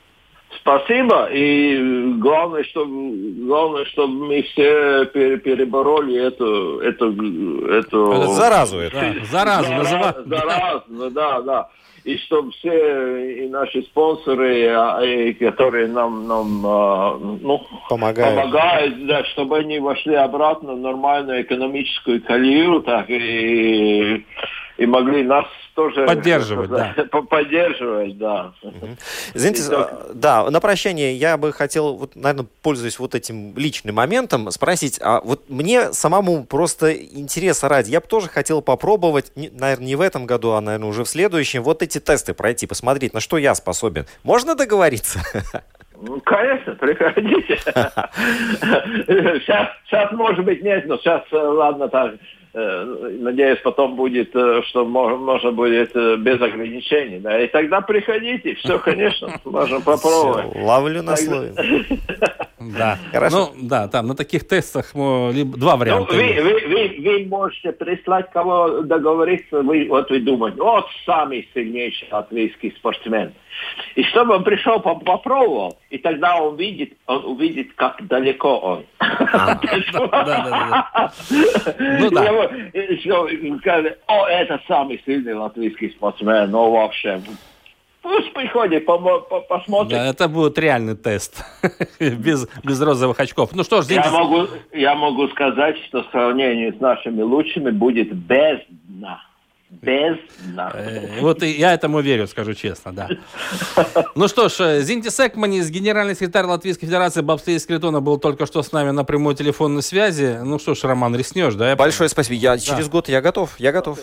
Спасибо. И главное, чтобы, главное, чтобы мы все пере- перебороли эту, эту, эту Это заразу это. Да, заразу называют. Ну да, да. И чтобы все и наши спонсоры, а, и которые нам, нам а, ну, Помогают. помогают, да, чтобы они вошли обратно в нормальную экономическую колею, так и, и могли нас тоже Поддерживать, как сказать, по- Поддерживать, да. Извините, И так- э, да, на прощание я бы хотел, вот, наверное, пользуясь вот этим личным моментом, спросить, а вот мне самому просто интереса ради, я бы тоже хотел попробовать, наверное, не в этом году, а, наверное, уже в следующем, вот эти тесты пройти, посмотреть, на что я способен. Можно договориться? Ну, конечно, приходите. Сейчас, сейчас, может быть, нет, но сейчас, э, ладно, так, э, надеюсь, потом будет, э, что мо- можно будет э, без ограничений. Да, и тогда приходите, все, конечно, можно попробовать. Всё, Ловлю на слове. Да. Хорошо. Ну, да, там на таких тестах либо два Ну, варианта. вы, вы, вы, вы можете прислать кого договориться, вы, вот вы думаете, вот самый сильнейший латвийский спортсмен. И чтобы он пришел, по- попробовал, и тогда он видит, он увидит, как далеко он. да, Ну да. О, это самый сильный латвийский спортсмен, ну вообще. Пусть приходит, по- посмотрит. Да, это будет реальный тест. без, без розовых очков. Ну что ж, Я могу, я могу сказать, что в сравнении с нашими лучшими будет бездна. без нас. Э, Вот и я этому верю, скажу честно, да. Ну что ж, э, Зинти Секманис, генеральный секретарь Латвийской Федерации бобслея скелетона, был только что с нами на прямой телефонной связи. Ну что ж, Роман, реснешь, да? Большое спасибо. Я через год я готов. Я готов.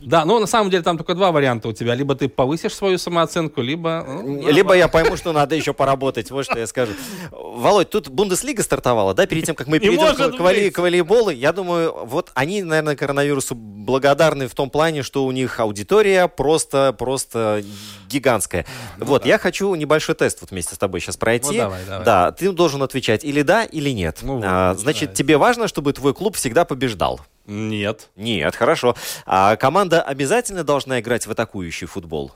Да, но на самом деле там только два варианта у тебя. Либо ты повысишь свою самооценку, либо... ну, Либо я пойму, что надо еще поработать. Вот что я скажу. Володь, тут Бундеслига стартовала, да, перед тем, как мы перейдем к, к воли- к волейболу. Я думаю, вот они, наверное, коронавирусу благодарны в том плане, что у них аудитория просто, просто гигантская. вот, я хочу небольшой тест вот вместе с тобой сейчас пройти. Ну, давай, давай. Да, ты должен отвечать или да, или нет. Ну, вот, А, значит, тебе важно, чтобы твой клуб всегда побеждал. Нет. Нет, хорошо. А команда обязательно должна играть в атакующий футбол?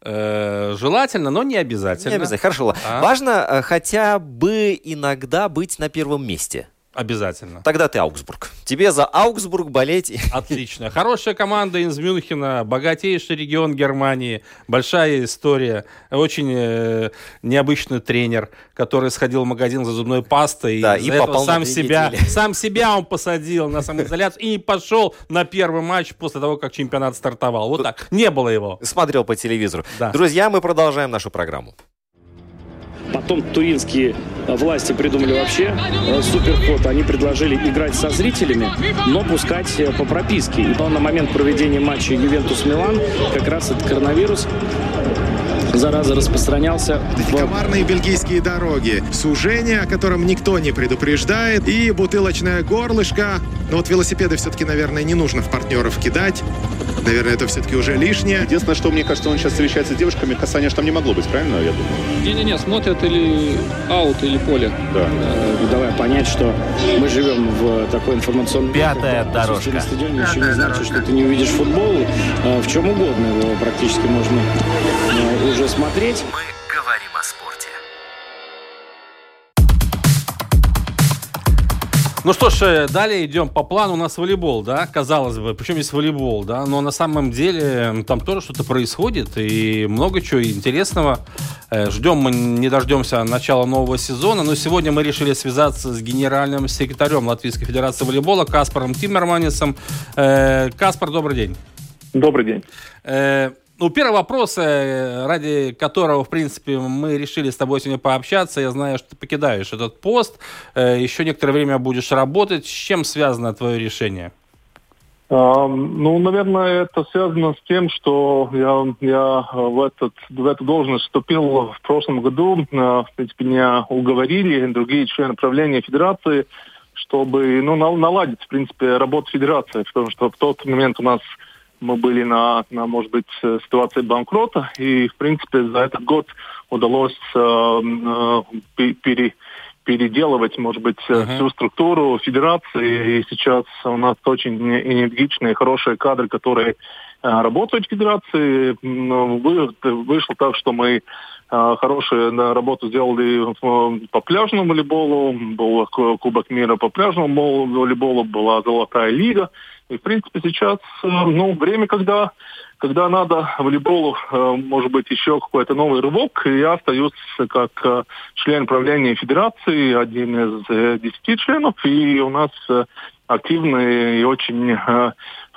Э, желательно, но не обязательно. Не обязательно. Хорошо. А? Важно э, хотя бы иногда быть на первом месте. Обязательно. Тогда ты Аугсбург. Тебе за Аугсбург болеть. Отлично. Хорошая команда из Мюнхена, богатейший регион Германии, большая история, очень э, необычный тренер, который сходил в магазин за зубной пастой Да, и этого попал сам себя, недели. сам себя он посадил на самоизоляцию и не пошел на первый матч после того, как чемпионат стартовал. Вот так. Не было его. Смотрел по телевизору. Да. Друзья, мы продолжаем нашу программу. Потом туринские э, власти придумали вообще э, суперход. Они предложили играть со зрителями, но пускать э, по прописке. И на момент проведения матча Ювентус-Милан как раз этот коронавирус зараза распространялся в Коварные бельгийские дороги, сужение, о котором никто не предупреждает, и бутылочное горлышко. Но вот велосипеды все-таки, наверное, не нужно в партнеров кидать. Наверное, это все-таки уже лишнее. Единственное, что мне кажется, он сейчас встречается с девушками, касания же там не могло быть, правильно, я думаю? Не-не-не, смотрят или аут, или поле. Да. э, давая понять, что мы живем в такой информационном... мире, Пятая когда дорожка. на стадионе еще не значит, что ты не увидишь футбол. Э, В чем угодно его практически можно э, уже смотреть. Мы говорим о спорте. Ну что ж, э, далее идем по плану. У нас волейбол, да, казалось бы. Причем есть волейбол, да, но на самом деле там тоже что-то происходит и много чего интересного. Э, Ждем мы, не дождемся начала нового сезона, но сегодня мы решили связаться с генеральным секретарем Латвийской Федерации волейбола Каспаром Тиммерманисом. Э, Каспар, добрый день. Добрый день. Э, Ну, первый вопрос, э, ради которого, в принципе, мы решили с тобой сегодня пообщаться. Я знаю, что ты покидаешь этот пост, э, еще некоторое время будешь работать. С чем связано твое решение? Ну, наверное, это связано с тем, что я, я в, этот, в эту должность вступил в прошлом году. В принципе, меня уговорили другие члены правления Федерации, чтобы ну, на- наладить, в принципе, работу Федерации. Потому что в тот момент у нас мы были на, на может быть, э, ситуации банкрота. И, в принципе, за этот год удалось э, э, пе- пере- переделывать, может быть, э, Мгм. всю структуру федерации. И сейчас у нас очень энергичные, хорошие кадры, которые э, работают в федерации. М, вы- Вышло так, что мы э, хорошую да, работу сделали по пляжному волейболу. Был ку- Кубок мира по пляжному бол- волейболу, была Золотая лига. И, в принципе, сейчас э, ну, время, когда, когда надо волейболу, э, может быть, еще какой-то новый рывок. И я остаюсь как э, член правления федерации, один из десяти членов. И у нас активный и очень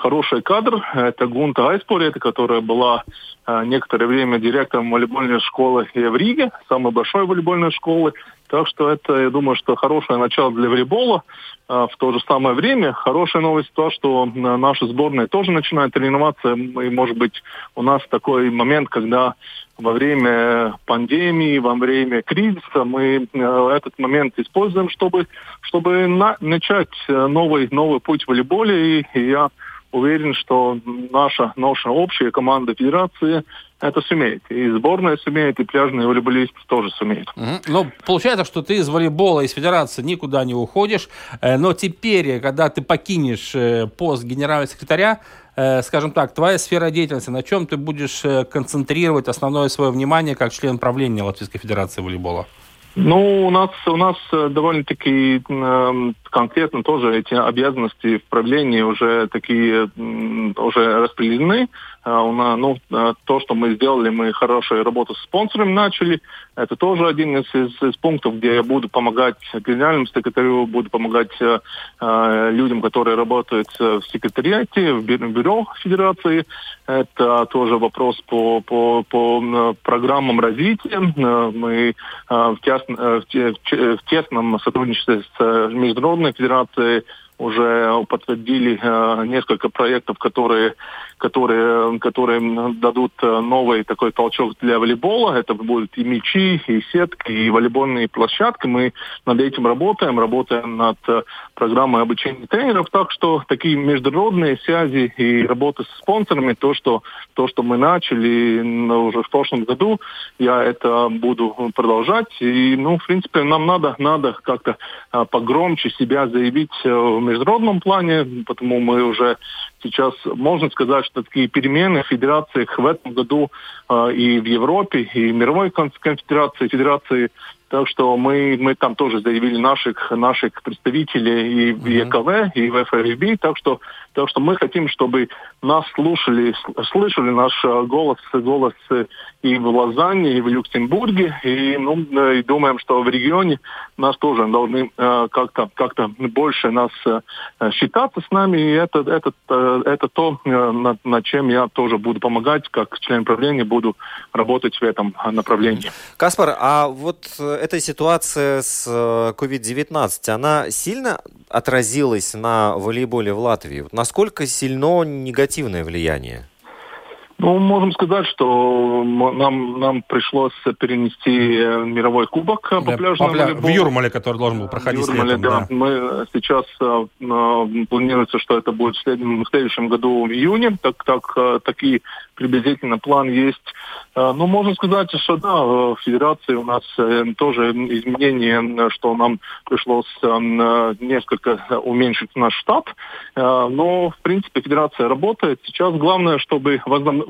хороший кадр. Это Гунта Айспори, которая была э, некоторое время директором волейбольной школы в Риге, самой большой волейбольной школы. Так что это, я думаю, что хорошее начало для волейбола. А В то же самое время хорошая новость то, что э, наша сборная тоже начинает тренироваться. И, может быть, у нас такой момент, когда во время пандемии, во время кризиса мы э, этот момент используем, чтобы, чтобы на- начать новый, новый путь в волейболе. И я уверен, что наша, наша общая команда Федерации это сумеет. И сборная сумеет, и пляжные волейболисты тоже сумеют. Мгм. Ну, получается, что ты из волейбола, из федерации никуда не уходишь, э, но теперь, э, когда ты покинешь э, пост генерального секретаря, скажем так, твоя сфера деятельности, на чем ты будешь концентрировать основное свое внимание как член правления Латвийской Федерации волейбола? Ну, у нас у нас э, довольно-таки эм, конкретно тоже эти обязанности в правлении уже такие уже распределены. А, ну, а, то, что мы сделали, мы хорошую работу с спонсорами начали. Это тоже один из, из, из пунктов, где я буду помогать генеральному секретарю, буду помогать э, э людям, которые работают в секретариате, в бюро Федерации. Это тоже вопрос по, по, по программам развития. Мы в, тесно, в тесном сотрудничестве с Международной Федерацией уже подтвердили э, несколько проектов, которые, которые, которые дадут э, новый такой толчок для волейбола. Это будут и мячи, и сетки, и волейбольные площадки. Мы над этим работаем, работаем над э, программой обучения тренеров. Так что такие международные связи и работа с спонсорами, то, что, то, что мы начали уже в прошлом году, я это буду продолжать. И, ну, в принципе, нам надо, надо как-то погромче себя заявить в международном плане, потому мы уже сейчас, можно сказать, что такие перемены в федерациях в этом году э, и в Европе, и в мировой конфедерации, федерации так что мы, мы там тоже заявили наших, наших представителей и в ЕКВ, и в ФРБ. Так что, так что мы хотим, чтобы нас слушали, слышали наш э, голос, голос и в Лозанне, и в Люксембурге. И, ну, и думаем, что в регионе нас тоже должны э, как-то как больше нас э, считаться с нами. И это, это, э, это то, э, над, над чем я тоже буду помогать, как член правления буду работать в этом направлении. Каспар, а вот э, эта ситуация с COVID-19, э, она сильно отразилась на волейболе в Латвии? Насколько сильно негативное влияние? Ну, можем сказать, что нам, нам пришлось перенести э, мировой кубок да, по пляжному пля... В Юрмале, который должен был проходить Юрмале, летом. Да. да. Мы сейчас э, э, планируется, что это будет в следующем, в следующем году в июне. Так, так, э, такие приблизительно план есть. Э, ну, можно сказать, что да, в Федерации у нас э, тоже изменения, что нам пришлось несколько уменьшить наш штат. Но, в принципе, Федерация работает. Сейчас главное, чтобы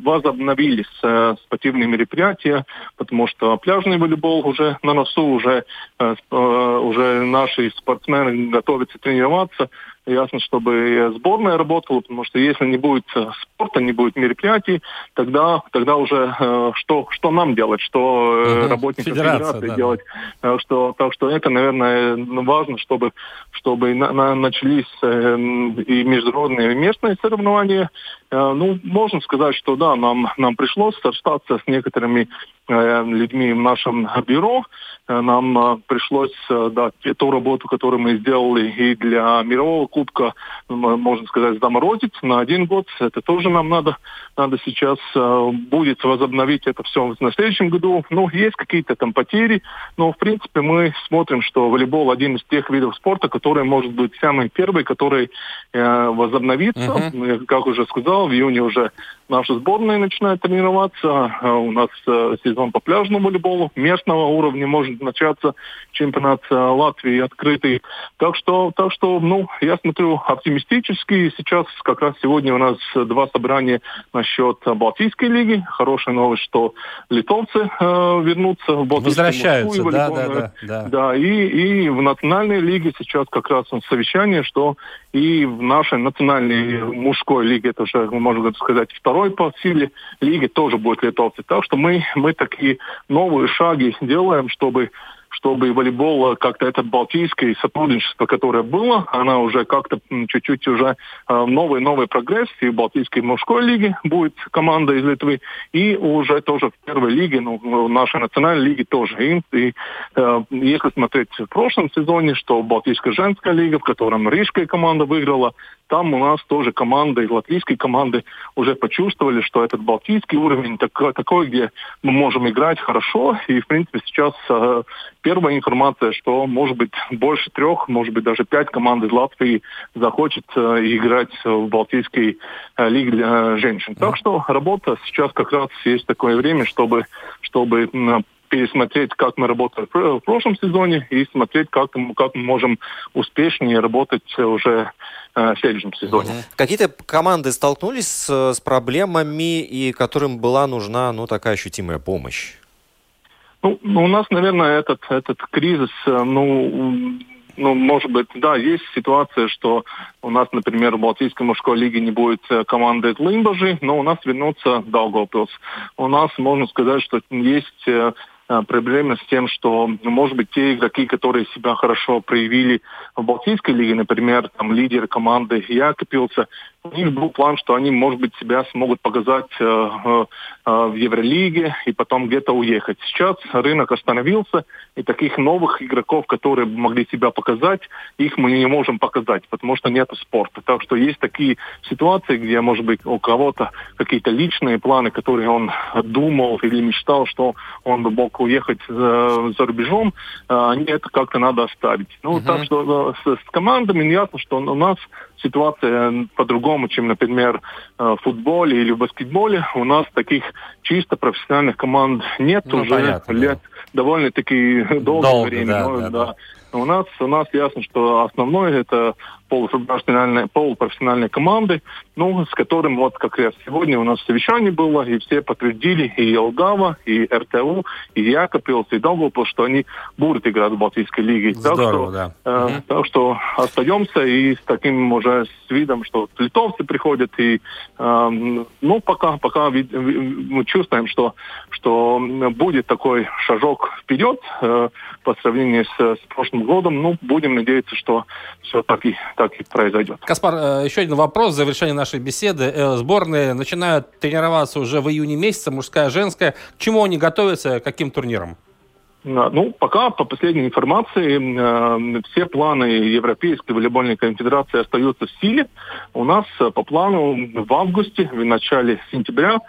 возобновились э, спортивные мероприятия, потому что пляжный волейбол уже на носу, уже, э, э, уже наши спортсмены готовятся тренироваться ясно, чтобы сборная работала, потому что если не будет э, спорта, не будет мероприятий, тогда, тогда уже э, что, что нам делать, что э, угу. работникам федерации да, делать. Так, что, так что это, наверное, важно, чтобы, чтобы на, на, начались э, и международные и местные соревнования. Э, ну, можно сказать, что да, нам, нам пришлось остаться с некоторыми э, людьми в нашем бюро. Э, нам э, пришлось э, да, ту работу, которую мы сделали и для мирового кубка, можно сказать, заморозить на один год. Это тоже нам надо, надо сейчас э, будет возобновить это все на следующем году. Ну, есть какие-то там потери, но в принципе мы смотрим, что волейбол один из тех видов спорта, который может быть самый первый, который э, возобновится. Uh-huh. Как уже сказал, в июне уже наша сборная начинает тренироваться. А у нас э, сезон по пляжному волейболу местного уровня может начаться чемпионат э, Латвии открытый. Так что, так что, ну, я смотрю оптимистически. Сейчас как раз сегодня у нас два собрания насчет Балтийской лиги. Хорошая новость, что литовцы э, вернутся в Балтийскую Возвращаются, да, да, да, да. Да, и, и в национальной лиге сейчас как раз совещание, что и в нашей национальной мужской лиге, это уже, можно сказать, второй по силе лиги, тоже будет литовцы. Так что мы, мы такие новые шаги делаем, чтобы чтобы волейбол как-то это балтийское сотрудничество, которое было, она уже как-то чуть-чуть уже э, новый новый прогресс и в Балтийской мужской лиге будет команда из Литвы и уже тоже в первой лиге, ну, в нашей национальной лиге тоже. И, и э, если смотреть в прошлом сезоне, что Балтийская женская лига, в котором рижская команда выиграла, там у нас тоже команды, латвийские команды уже почувствовали, что этот балтийский уровень такой, такой где мы можем играть хорошо. И, в принципе, сейчас э, первая информация, что, может быть, больше трех, может быть, даже пять команд из Латвии захочет э, играть в Балтийской э, лиге для э, женщин. Так что работа сейчас как раз есть такое время, чтобы, чтобы пересмотреть, как мы работали в прошлом сезоне, и смотреть, как, как мы можем успешнее работать уже в следующем сезоне. Какие-то команды столкнулись с, с проблемами, и которым была нужна ну, такая ощутимая помощь? Ну, у нас, наверное, этот, этот кризис, э, ну, ну, может быть, да, есть ситуация, что у нас, например, в Балтийской мужской лиге не будет э, команды Лимбажи, но у нас вернутся Даугавпилс. У нас, можно сказать, что есть э, э, проблемы с тем, что, может быть, те игроки, которые себя хорошо проявили в Балтийской лиге, например, там лидер команды Якопилса, у них был план, что они, может быть, себя смогут показать э, э, в Евролиге и потом где-то уехать. Сейчас рынок остановился, и таких новых игроков, которые могли себя показать, их мы не можем показать, потому что нет спорта. Так что есть такие ситуации, где, может быть, у кого-то какие-то личные планы, которые он думал или мечтал, что он бы мог уехать за, за рубежом, э, они это как-то надо оставить. Ну, uh-huh. так что с, с командами ясно, что у нас ситуация по-другому, чем, например, в футболе или в баскетболе. У нас таких чисто профессиональных команд нет ну, уже понятно, лет да. довольно-таки долгое Долго, время. Да, ну, да, да. Да. У нас, у нас ясно, что основное это полупрофессиональные, полупрофессиональные команды, ну, с которым вот как раз сегодня у нас совещание было, и все подтвердили, и Елгава, и РТУ, и Якопилс, и Долгопил, что они будут играть в Балтийской лиге. Здорово, так что, да. Э, угу. так что остаемся и с таким уже с видом, что литовцы приходят, и э, ну, пока, пока мы чувствуем, что, что будет такой шажок вперед э, по сравнению с, с прошлым годом, ну, будем надеяться, что все так и так и произойдет. Каспар, э, еще один вопрос в завершении нашей беседы. Э, сборные начинают тренироваться уже в июне месяце, мужская, женская. К чему они готовятся, к каким турнирам? Ну, пока, по последней информации, э, все планы Европейской волейбольной конфедерации остаются в силе. У нас э, по плану в августе, в начале сентября,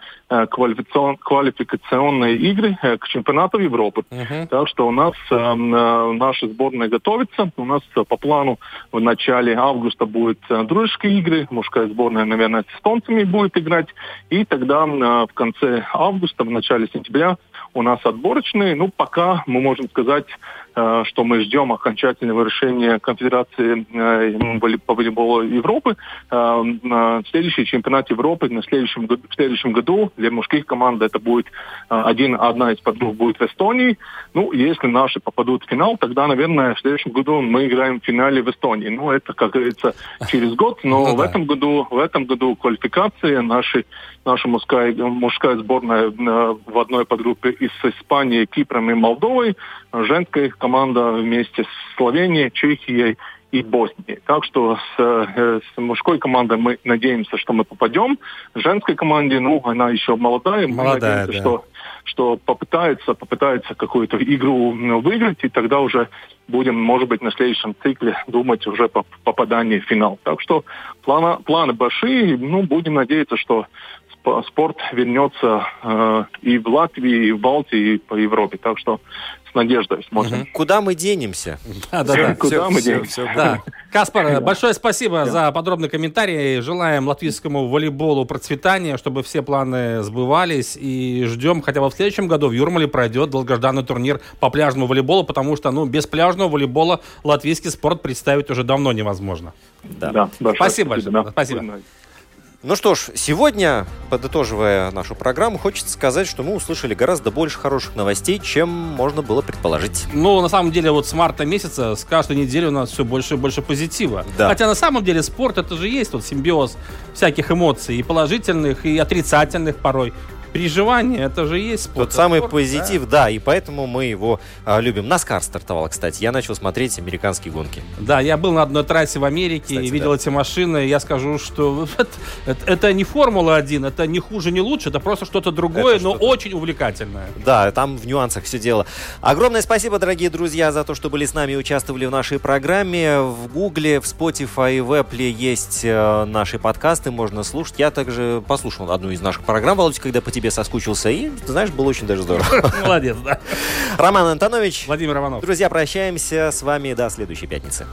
квалификацион, квалификационные игры э, к чемпионату Европы. Uh-huh. Так что у нас э, э, наша сборная готовится. У нас э, по плану в начале августа будут э, дружеские игры. Мужская сборная, наверное, с эстонцами будет играть. И тогда э, в конце августа, в начале сентября у нас отборочные. Ну, пока мы можем сказать, Э, что мы ждем окончательного решения Конфедерации э, по волейболу Европы. Э, следующий чемпионат Европы на следующем, в следующем году для мужских команд это будет один, одна из подруг будет в Эстонии. Ну, если наши попадут в финал, тогда, наверное, в следующем году мы играем в финале в Эстонии. Ну, это, как говорится, через год, но ну, в, да. этом году, в этом году квалификация нашей, наша мужская, мужская сборная в одной подгруппе из Испании, Кипром и Молдовой, женской команда вместе с Словенией, Чехией и Боснией. Так что с, э, с мужской командой мы надеемся, что мы попадем. Женской команде, ну, она еще молодая. Мы молодая, надеемся, да. что, что попытается, попытается какую-то игру ну, выиграть, и тогда уже будем, может быть, на следующем цикле думать уже по попадании в финал. Так что планы, планы большие, ну, будем надеяться, что спорт вернется э, и в Латвии, и в Балтии, и по Европе. Так что с надеждой смотрим. Угу. Куда мы денемся? Да, да, да. Куда все, мы все, денемся? Все, да. Каспар, большое спасибо за подробный комментарий. Желаем латвийскому волейболу процветания, чтобы все планы сбывались. И ждем, хотя бы в следующем году в Юрмале пройдет долгожданный турнир по пляжному волейболу, потому что ну, без пляжного волейбола латвийский спорт представить уже давно невозможно. Да. да спасибо, спасибо большое. Да. Спасибо. Ну что ж, сегодня, подытоживая нашу программу, хочется сказать, что мы услышали гораздо больше хороших новостей, чем можно было предположить. Ну, на самом деле, вот с марта месяца, с каждой недели у нас все больше и больше позитива. Да. Хотя на самом деле спорт это же есть вот симбиоз всяких эмоций, и положительных, и отрицательных порой переживания, это же есть спорт. Тот самый спорт, позитив, да? да, и поэтому мы его а, любим. Наскар стартовал, кстати. Я начал смотреть американские гонки. Да, я был на одной трассе в Америке кстати, и видел да. эти машины. Я скажу, что это, это, это не Формула-1, это не хуже, не лучше, это просто что-то другое, это но что очень увлекательное. Да, там в нюансах все дело. Огромное спасибо, дорогие друзья, за то, что были с нами и участвовали в нашей программе. В Гугле, в Spotify и в Apple есть э, наши подкасты, можно слушать. Я также послушал одну из наших программ, Володя, когда по тебе тебе соскучился. И, знаешь, было очень даже здорово. Молодец, да. Роман Антонович. Владимир Романов. Друзья, прощаемся с вами до следующей пятницы.